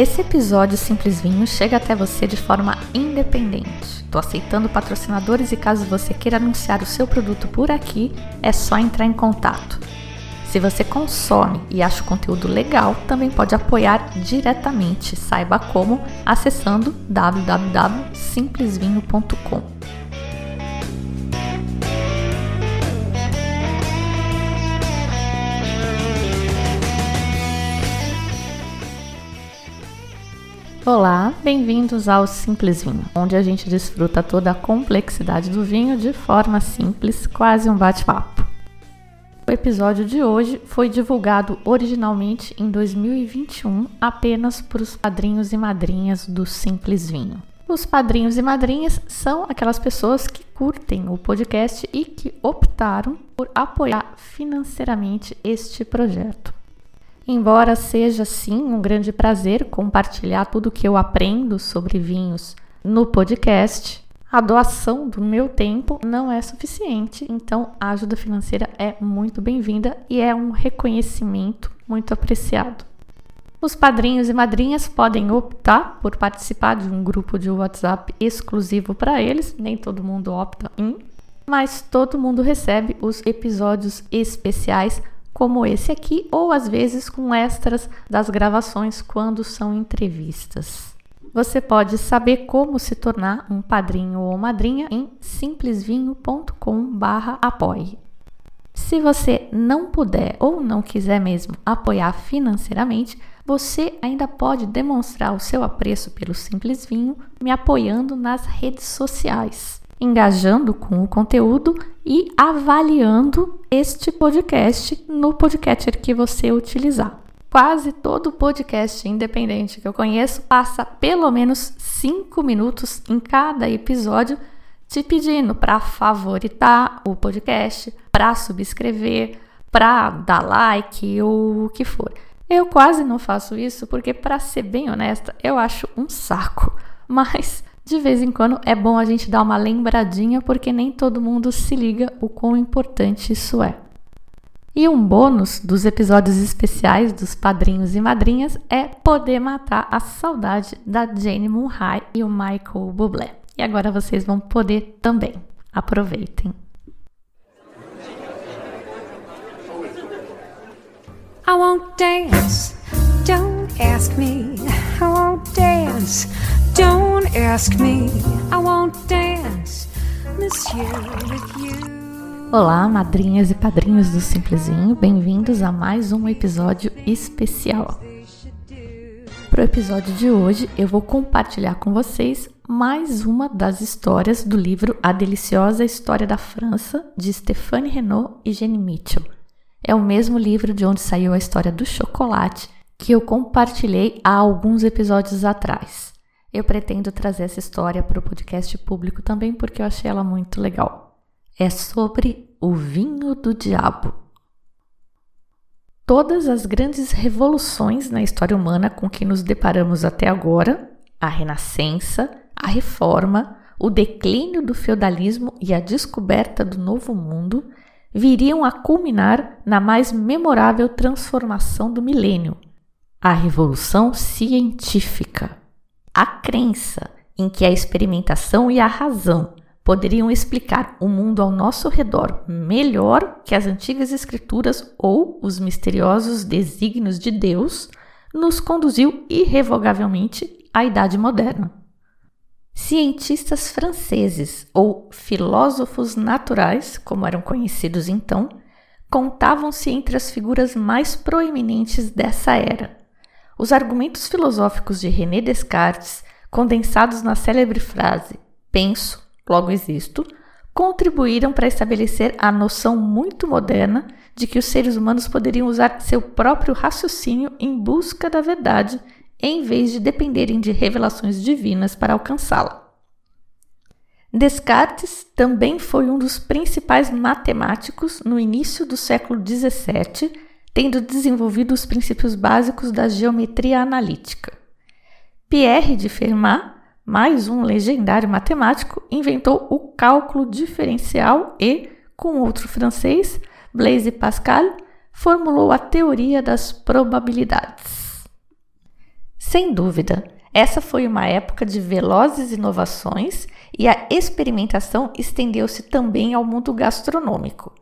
Esse episódio Simples Vinho chega até você de forma independente. Estou aceitando patrocinadores e caso você queira anunciar o seu produto por aqui, é só entrar em contato. Se você consome e acha o conteúdo legal, também pode apoiar diretamente. Saiba como acessando www.simplesvinho.com. Olá, bem-vindos ao Simples Vinho, onde a gente desfruta toda a complexidade do vinho de forma simples, quase um bate-papo. O episódio de hoje foi divulgado originalmente em 2021 apenas para os padrinhos e madrinhas do Simples Vinho. Os padrinhos e madrinhas são aquelas pessoas que curtem o podcast e que optaram por apoiar financeiramente este projeto. Embora seja sim um grande prazer compartilhar tudo que eu aprendo sobre vinhos no podcast, a doação do meu tempo não é suficiente, então a ajuda financeira é muito bem-vinda e é um reconhecimento muito apreciado. Os padrinhos e madrinhas podem optar por participar de um grupo de WhatsApp exclusivo para eles, nem todo mundo opta em, mas todo mundo recebe os episódios especiais como esse aqui, ou às vezes com extras das gravações quando são entrevistas. Você pode saber como se tornar um padrinho ou madrinha em simplesvinho.com/apoie. Se você não puder ou não quiser mesmo apoiar financeiramente, você ainda pode demonstrar o seu apreço pelo Simples Vinho me apoiando nas redes sociais engajando com o conteúdo e avaliando este podcast no podcatcher que você utilizar. Quase todo podcast independente que eu conheço passa pelo menos 5 minutos em cada episódio te pedindo para favoritar o podcast, para subscrever, para dar like ou o que for. Eu quase não faço isso porque, para ser bem honesta, eu acho um saco. Mas de vez em quando é bom a gente dar uma lembradinha porque nem todo mundo se liga o quão importante isso é. E um bônus dos episódios especiais dos padrinhos e madrinhas é poder matar a saudade da Jane Murray e o Michael Bublé. E agora vocês vão poder também. Aproveitem. I won't dance, don't ask me. I won't dance. Don't ask me, I won't dance this year with you. Olá, madrinhas e padrinhos do Simplesinho, bem-vindos a mais um episódio especial. Para o episódio de hoje, eu vou compartilhar com vocês mais uma das histórias do livro A Deliciosa História da França, de Stéphane Renaud e Jenny Mitchell. É o mesmo livro de onde saiu a história do chocolate que eu compartilhei há alguns episódios atrás. Eu pretendo trazer essa história para o podcast público também porque eu achei ela muito legal. É sobre o vinho do diabo. Todas as grandes revoluções na história humana com que nos deparamos até agora, a Renascença, a Reforma, o declínio do feudalismo e a descoberta do Novo Mundo, viriam a culminar na mais memorável transformação do milênio, a Revolução Científica a crença em que a experimentação e a razão poderiam explicar o mundo ao nosso redor melhor que as antigas escrituras ou os misteriosos desígnios de Deus, nos conduziu irrevogavelmente à Idade Moderna. Cientistas franceses ou filósofos naturais, como eram conhecidos então, contavam-se entre as figuras mais proeminentes dessa era. Os argumentos filosóficos de René Descartes, condensados na célebre frase penso, logo existo, contribuíram para estabelecer a noção muito moderna de que os seres humanos poderiam usar seu próprio raciocínio em busca da verdade, em vez de dependerem de revelações divinas para alcançá-la. Descartes também foi um dos principais matemáticos no início do século XVII tendo desenvolvido os princípios básicos da geometria analítica. Pierre de Fermat, mais um legendário matemático, inventou o cálculo diferencial e, com outro francês, Blaise Pascal, formulou a teoria das probabilidades. Sem dúvida, essa foi uma época de velozes inovações e a experimentação estendeu-se também ao mundo gastronômico.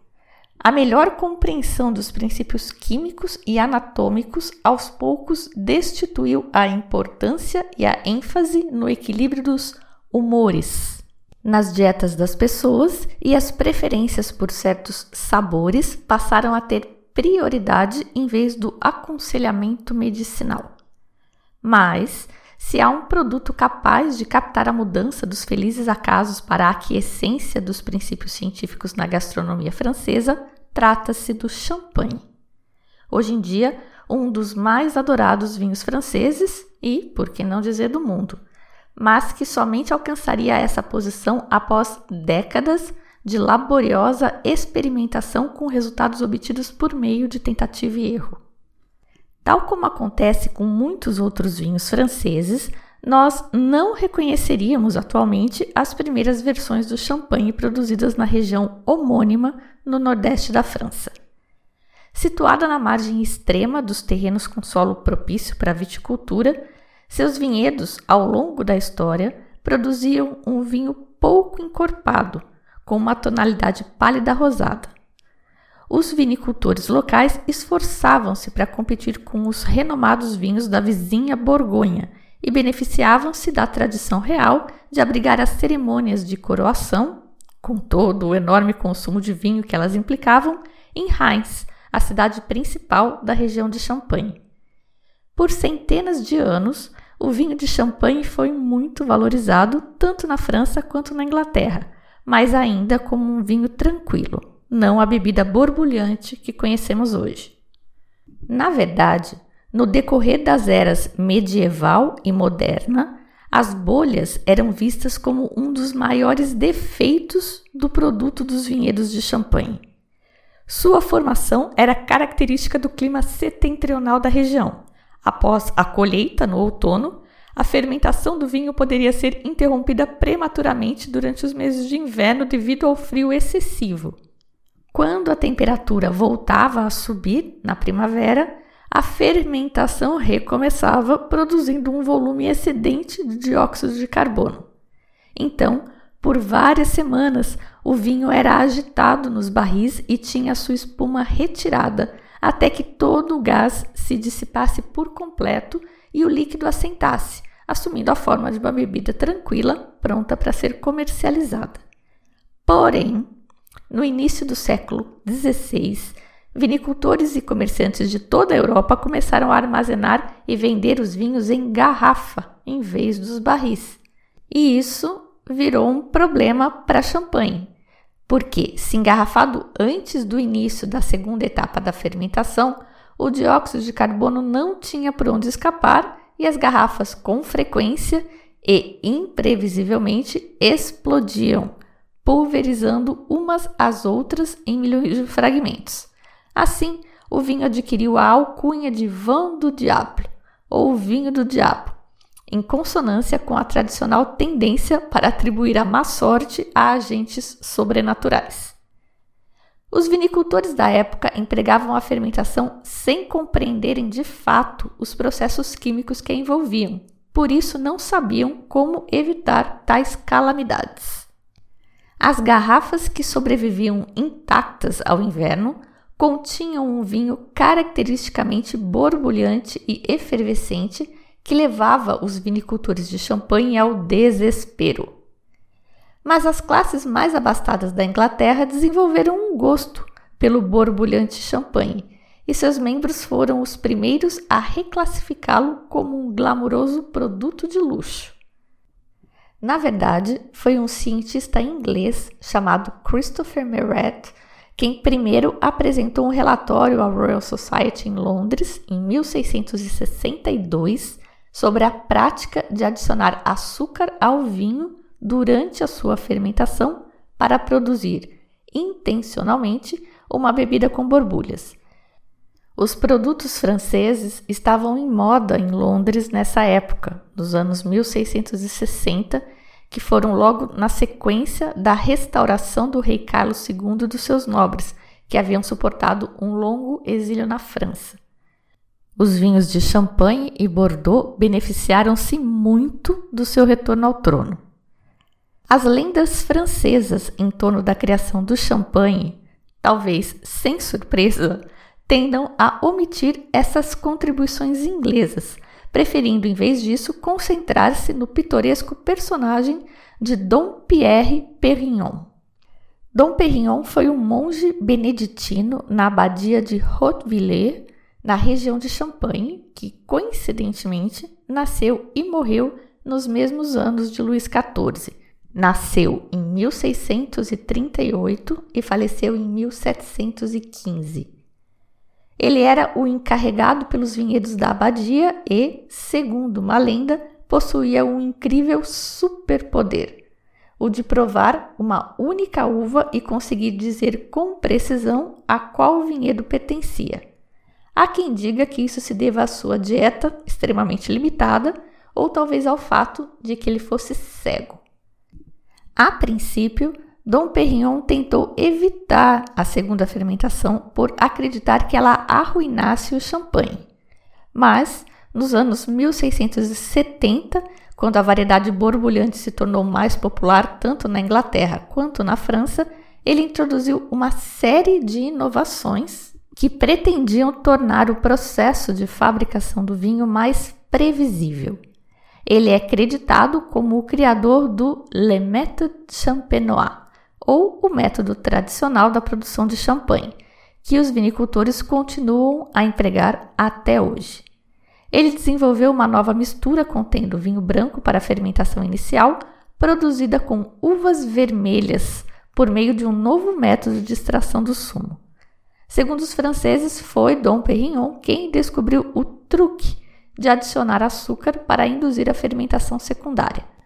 A melhor compreensão dos princípios químicos e anatômicos aos poucos destituiu a importância e a ênfase no equilíbrio dos humores nas dietas das pessoas e as preferências por certos sabores passaram a ter prioridade em vez do aconselhamento medicinal. Mas se há um produto capaz de captar a mudança dos felizes acasos para a aquiescência dos princípios científicos na gastronomia francesa, trata-se do champanhe. Hoje em dia, um dos mais adorados vinhos franceses e, por que não dizer, do mundo, mas que somente alcançaria essa posição após décadas de laboriosa experimentação com resultados obtidos por meio de tentativa e erro. Tal como acontece com muitos outros vinhos franceses, nós não reconheceríamos atualmente as primeiras versões do champanhe produzidas na região homônima no nordeste da França. Situada na margem extrema dos terrenos com solo propício para a viticultura, seus vinhedos, ao longo da história, produziam um vinho pouco encorpado, com uma tonalidade pálida rosada os vinicultores locais esforçavam-se para competir com os renomados vinhos da vizinha Borgonha e beneficiavam-se da tradição real de abrigar as cerimônias de coroação, com todo o enorme consumo de vinho que elas implicavam, em Reims, a cidade principal da região de Champagne. Por centenas de anos, o vinho de Champagne foi muito valorizado tanto na França quanto na Inglaterra, mas ainda como um vinho tranquilo não a bebida borbulhante que conhecemos hoje. Na verdade, no decorrer das eras medieval e moderna, as bolhas eram vistas como um dos maiores defeitos do produto dos vinhedos de champanhe. Sua formação era característica do clima setentrional da região. Após a colheita no outono, a fermentação do vinho poderia ser interrompida prematuramente durante os meses de inverno devido ao frio excessivo. Quando a temperatura voltava a subir na primavera, a fermentação recomeçava, produzindo um volume excedente de dióxido de carbono. Então, por várias semanas, o vinho era agitado nos barris e tinha sua espuma retirada até que todo o gás se dissipasse por completo e o líquido assentasse, assumindo a forma de uma bebida tranquila, pronta para ser comercializada. Porém, no início do século XVI, vinicultores e comerciantes de toda a Europa começaram a armazenar e vender os vinhos em garrafa em vez dos barris. E isso virou um problema para champanhe, porque, se engarrafado antes do início da segunda etapa da fermentação, o dióxido de carbono não tinha por onde escapar e as garrafas com frequência e imprevisivelmente explodiam, pulverizando umas às outras em milhões de fragmentos. Assim, o vinho adquiriu a alcunha de vin do diabo, ou vinho do diabo, em consonância com a tradicional tendência para atribuir a má sorte a agentes sobrenaturais. Os vinicultores da época empregavam a fermentação sem compreenderem de fato os processos químicos que a envolviam, por isso não sabiam como evitar tais calamidades. As garrafas que sobreviviam intactas ao inverno continham um vinho caracteristicamente borbulhante e efervescente que levava os vinicultores de champanhe ao desespero. Mas as classes mais abastadas da Inglaterra desenvolveram um gosto pelo borbulhante champanhe, e seus membros foram os primeiros a reclassificá-lo como um glamouroso produto de luxo. Na verdade, foi um cientista inglês chamado Christopher Meret quem primeiro apresentou um relatório à Royal Society em Londres em 1662 sobre a prática de adicionar açúcar ao vinho durante a sua fermentação para produzir intencionalmente uma bebida com borbulhas. Os produtos franceses estavam em moda em Londres nessa época, nos anos 1660, que foram logo na sequência da restauração do rei Carlos II dos seus nobres, que haviam suportado um longo exílio na França. Os vinhos de Champagne e Bordeaux beneficiaram-se muito do seu retorno ao trono. As lendas francesas em torno da criação do champanhe, talvez sem surpresa, tendam a omitir essas contribuições inglesas, preferindo em vez disso concentrar-se no pitoresco personagem de Dom Pierre Perignon. Dom Perignon foi um monge beneditino na abadia de Hautevillers, na região de Champagne, que coincidentemente nasceu e morreu nos mesmos anos de Luís XIV. Nasceu em 1638 e faleceu em 1715. Ele era o encarregado pelos vinhedos da abadia e, segundo uma lenda, possuía um incrível superpoder, o de provar uma única uva e conseguir dizer com precisão a qual vinhedo pertencia. Há quem diga que isso se deva à sua dieta extremamente limitada ou talvez ao fato de que ele fosse cego. A princípio, Dom Perignon tentou evitar a segunda fermentação por acreditar que ela arruinasse o champanhe. Mas, nos anos 1670, quando a variedade borbulhante se tornou mais popular tanto na Inglaterra quanto na França, ele introduziu uma série de inovações que pretendiam tornar o processo de fabricação do vinho mais previsível. Ele é creditado como o criador do Le Méthode Champenois, ou o método tradicional da produção de champanhe, que os vinicultores continuam a empregar até hoje. Ele desenvolveu uma nova mistura contendo vinho branco para a fermentação inicial, produzida com uvas vermelhas, por meio de um novo método de extração do sumo. Segundo os franceses, foi Dom Perignon quem descobriu o truque de adicionar açúcar para induzir a fermentação secundária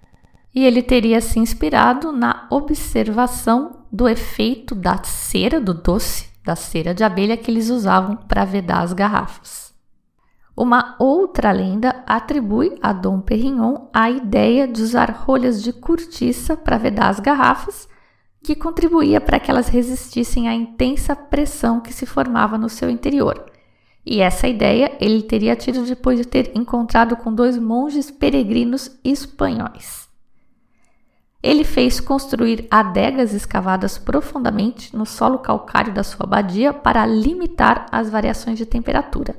e ele teria se inspirado na observação do efeito da cera do doce, da cera de abelha que eles usavam para vedar as garrafas. Uma outra lenda atribui a Dom Perignon a ideia de usar rolhas de cortiça para vedar as garrafas, que contribuía para que elas resistissem à intensa pressão que se formava no seu interior. E essa ideia ele teria tido depois de ter encontrado com dois monges peregrinos espanhóis. Ele fez construir adegas escavadas profundamente no solo calcário da sua abadia para limitar as variações de temperatura.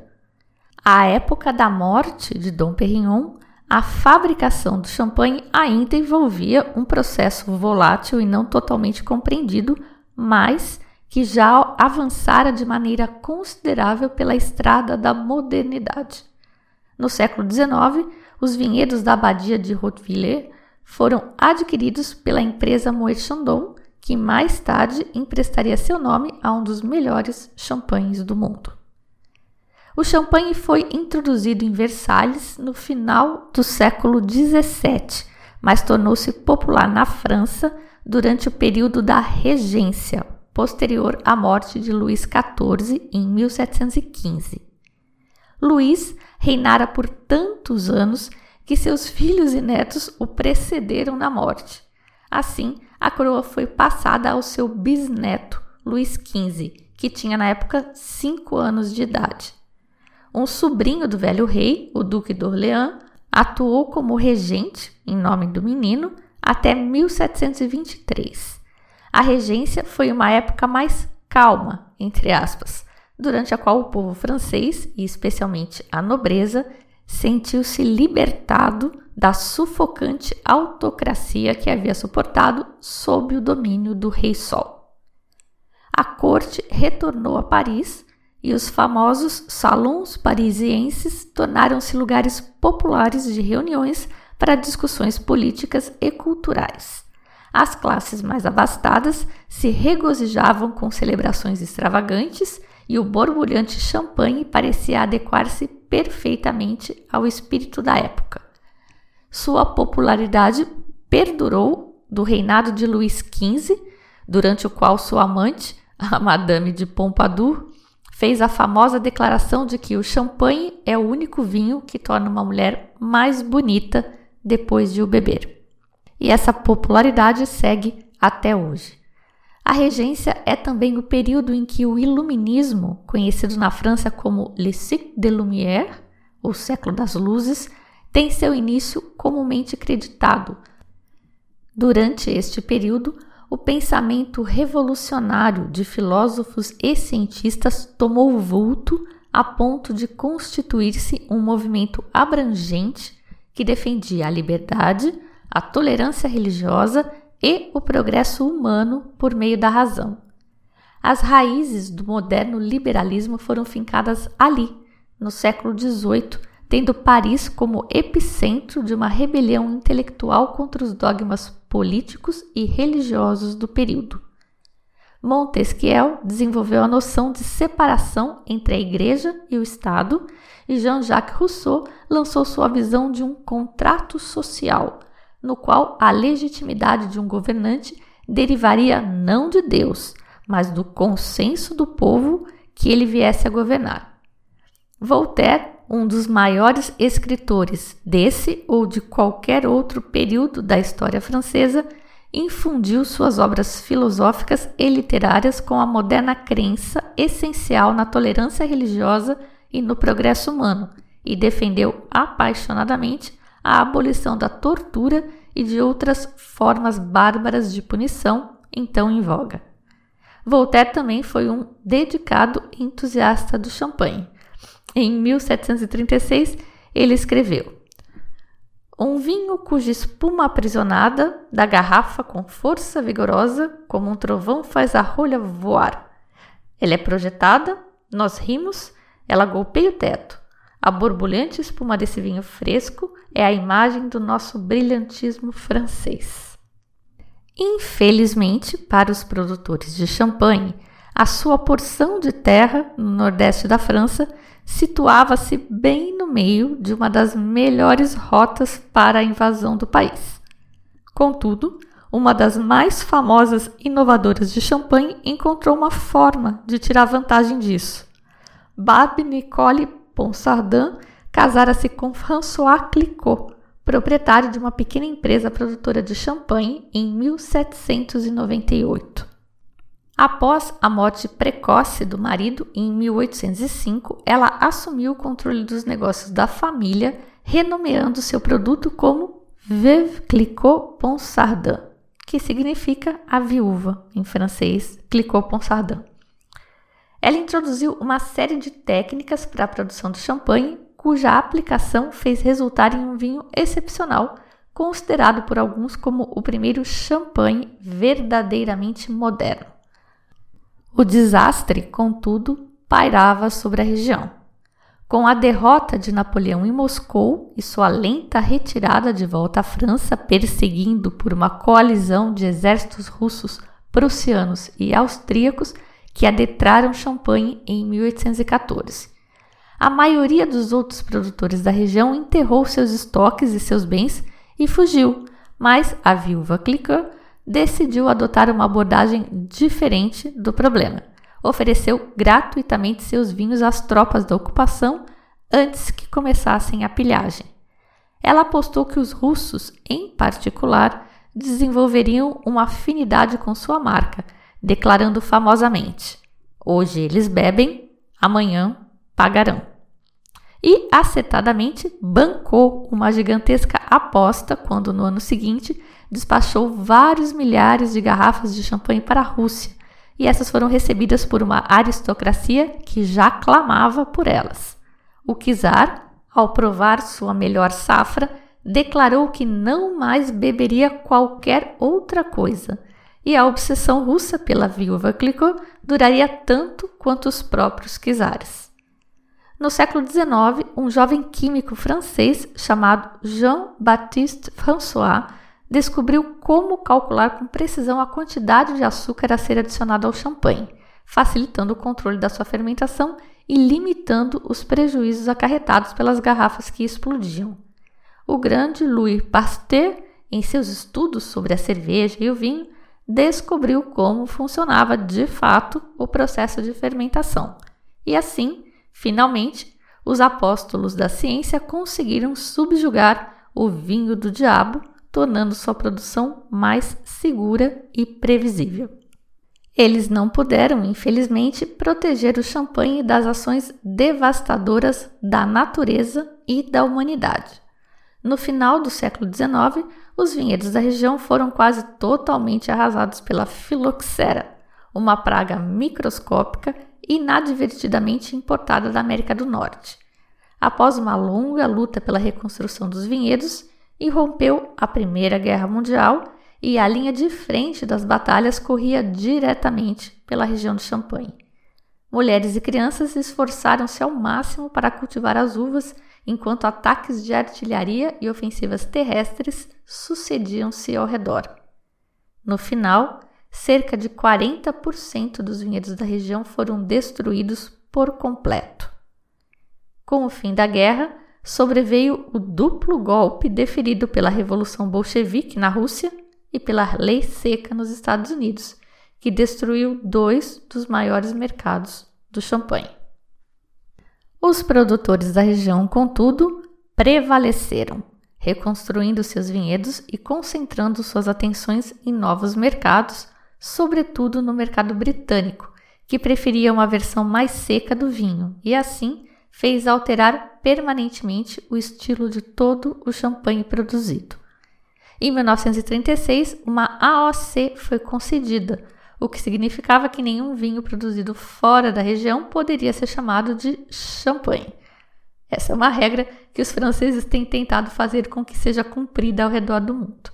À época da morte de Dom Perignon, a fabricação do champanhe ainda envolvia um processo volátil e não totalmente compreendido, mas que já avançara de maneira considerável pela estrada da modernidade. No século XIX, os vinhedos da abadia de Hautevillers foram adquiridos pela empresa Moet Chandon, que mais tarde emprestaria seu nome a um dos melhores champanhes do mundo. O champanhe foi introduzido em Versalhes no final do século XVII, mas tornou-se popular na França durante o período da regência, posterior à morte de Luís XIV em 1715. Luís reinara por tantos anos que seus filhos e netos o precederam na morte. Assim, a coroa foi passada ao seu bisneto, Luís XV, que tinha na época cinco anos de idade. Um sobrinho do velho rei, o Duque d'Orléans, atuou como regente, em nome do menino, até 1723. A regência foi uma época mais calma, entre aspas, durante a qual o povo francês, e especialmente a nobreza, sentiu-se libertado da sufocante autocracia que havia suportado sob o domínio do Rei Sol. A corte retornou a Paris e os famosos salões parisienses tornaram-se lugares populares de reuniões para discussões políticas e culturais. As classes mais abastadas se regozijavam com celebrações extravagantes e o borbulhante champanhe parecia adequar-se perfeitamente ao espírito da época. Sua popularidade perdurou do reinado de Luís XV, durante o qual sua amante, a Madame de Pompadour, fez a famosa declaração de que o champanhe é o único vinho que torna uma mulher mais bonita depois de o beber. E essa popularidade segue até hoje. A regência é também o período em que o iluminismo, conhecido na França como Le siècle des Lumières, o século das luzes, tem seu início comumente creditado. Durante este período, o pensamento revolucionário de filósofos e cientistas tomou vulto a ponto de constituir-se um movimento abrangente que defendia a liberdade, a tolerância religiosa e o progresso humano por meio da razão. As raízes do moderno liberalismo foram fincadas ali, no século XVIII, tendo Paris como epicentro de uma rebelião intelectual contra os dogmas políticos e religiosos do período. Montesquieu desenvolveu a noção de separação entre a Igreja e o Estado, e Jean-Jacques Rousseau lançou sua visão de um contrato social, no qual a legitimidade de um governante derivaria não de Deus, mas do consenso do povo que ele viesse a governar. Voltaire um dos maiores escritores desse ou de qualquer outro período da história francesa, infundiu suas obras filosóficas e literárias com a moderna crença essencial na tolerância religiosa e no progresso humano, e defendeu apaixonadamente a abolição da tortura e de outras formas bárbaras de punição então em voga. Voltaire também foi um dedicado entusiasta do champanhe. Em 1736, ele escreveu: Um vinho cuja espuma aprisionada da garrafa com força vigorosa, como um trovão faz a rolha voar. Ela é projetada, nós rimos, ela golpeia o teto. A borbulhante espuma desse vinho fresco é a imagem do nosso brilhantismo francês. Infelizmente, para os produtores de champanhe, a sua porção de terra no nordeste da França situava-se bem no meio de uma das melhores rotas para a invasão do país. Contudo, uma das mais famosas inovadoras de Champagne encontrou uma forma de tirar vantagem disso. Barbe Nicole Ponsardin casara-se com François Clicquot, proprietário de uma pequena empresa produtora de champanhe em 1798. Após a morte precoce do marido em 1805, ela assumiu o controle dos negócios da família, renomeando seu produto como Veuve Clicquot Ponsardin, que significa a viúva em francês, Clicquot Ponsardin. Ela introduziu uma série de técnicas para a produção de champanhe, cuja aplicação fez resultar em um vinho excepcional, considerado por alguns como o primeiro champanhe verdadeiramente moderno. O desastre, contudo, pairava sobre a região. Com a derrota de Napoleão em Moscou e sua lenta retirada de volta à França, perseguindo por uma coalizão de exércitos russos, prussianos e austríacos que adentraram Champagne em 1814. A maioria dos outros produtores da região enterrou seus estoques e seus bens e fugiu, mas a viúva Cliquot decidiu adotar uma abordagem diferente do problema. Ofereceu gratuitamente seus vinhos às tropas da ocupação antes que começassem a pilhagem. Ela apostou que os russos, em particular, desenvolveriam uma afinidade com sua marca, declarando famosamente: Hoje eles bebem, amanhã pagarão. E acetadamente bancou uma gigantesca aposta quando, no ano seguinte, despachou vários milhares de garrafas de champanhe para a Rússia, e essas foram recebidas por uma aristocracia que já clamava por elas. O czar, ao provar sua melhor safra, declarou que não mais beberia qualquer outra coisa, e a obsessão russa pela viúva Clicquot duraria tanto quanto os próprios czares. No século XIX, um jovem químico francês chamado Jean-Baptiste François descobriu como calcular com precisão a quantidade de açúcar a ser adicionada ao champanhe, facilitando o controle da sua fermentação e limitando os prejuízos acarretados pelas garrafas que explodiam. O grande Louis Pasteur, em seus estudos sobre a cerveja e o vinho, descobriu como funcionava de fato o processo de fermentação. E assim, finalmente, os apóstolos da ciência conseguiram subjugar o vinho do diabo, tornando sua produção mais segura e previsível. Eles não puderam, infelizmente, proteger o champanhe das ações devastadoras da natureza e da humanidade. No final do século XIX, os vinhedos da região foram quase totalmente arrasados pela filoxera, uma praga microscópica inadvertidamente importada da América do Norte. Após uma longa luta pela reconstrução dos vinhedos, irrompeu a Primeira Guerra Mundial e a linha de frente das batalhas corria diretamente pela região do Champagne. Mulheres e crianças esforçaram-se ao máximo para cultivar as uvas, enquanto ataques de artilharia e ofensivas terrestres sucediam-se ao redor. No final, cerca de 40% dos vinhedos da região foram destruídos por completo. Com o fim da guerra, sobreveio o duplo golpe deferido pela Revolução Bolchevique na Rússia e pela lei seca nos Estados Unidos, que destruiu dois dos maiores mercados do champanhe. Os produtores da região, contudo, prevaleceram, reconstruindo seus vinhedos e concentrando suas atenções em novos mercados, sobretudo no mercado britânico, que preferia uma versão mais seca do vinho e assim fez alterar permanentemente o estilo de todo o champanhe produzido. Em 1936, uma AOC foi concedida, o que significava que nenhum vinho produzido fora da região poderia ser chamado de champanhe. Essa é uma regra que os franceses têm tentado fazer com que seja cumprida ao redor do mundo.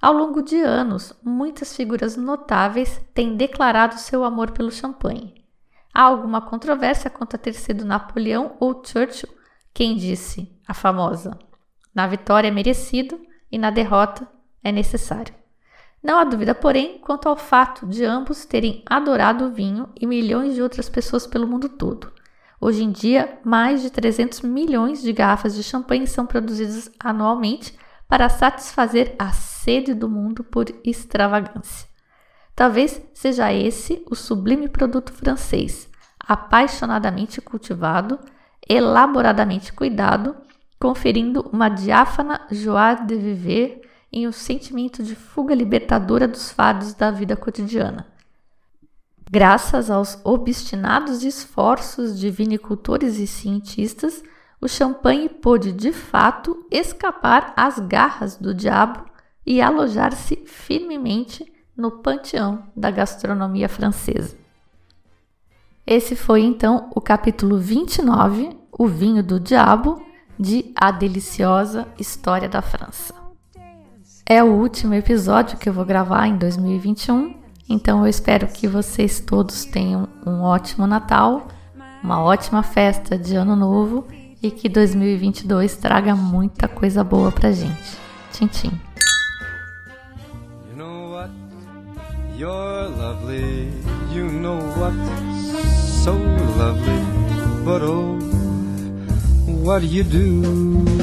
Ao longo de anos, muitas figuras notáveis têm declarado seu amor pelo champanhe. Há alguma controvérsia quanto a ter sido Napoleão ou Churchill quem disse, a famosa, na vitória é merecido, e na derrota é necessário. Não há dúvida, porém, quanto ao fato de ambos terem adorado o vinho e milhões de outras pessoas pelo mundo todo. Hoje em dia, mais de 300 milhões de garrafas de champanhe são produzidas anualmente para satisfazer a sede do mundo por extravagância. Talvez seja esse o sublime produto francês, apaixonadamente cultivado, elaboradamente cuidado conferindo uma diáfana joie de viver em um sentimento de fuga libertadora dos fardos da vida cotidiana. Graças aos obstinados esforços de vinicultores e cientistas, o champanhe pôde de fato escapar às garras do diabo e alojar-se firmemente no panteão da gastronomia francesa. Esse foi então o capítulo 29, O Vinho do Diabo, de A Deliciosa História da França. É o último episódio que eu vou gravar em 2021, então eu espero que vocês todos tenham um ótimo Natal, uma ótima festa de Ano Novo e que 2022 traga muita coisa boa pra gente. Tchim, tchim. You're lovely. You know what? So lovely. But oh what you do?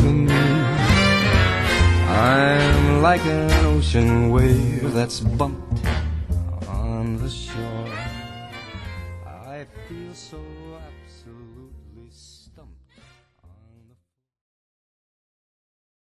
I'm like an ocean wave that's bumped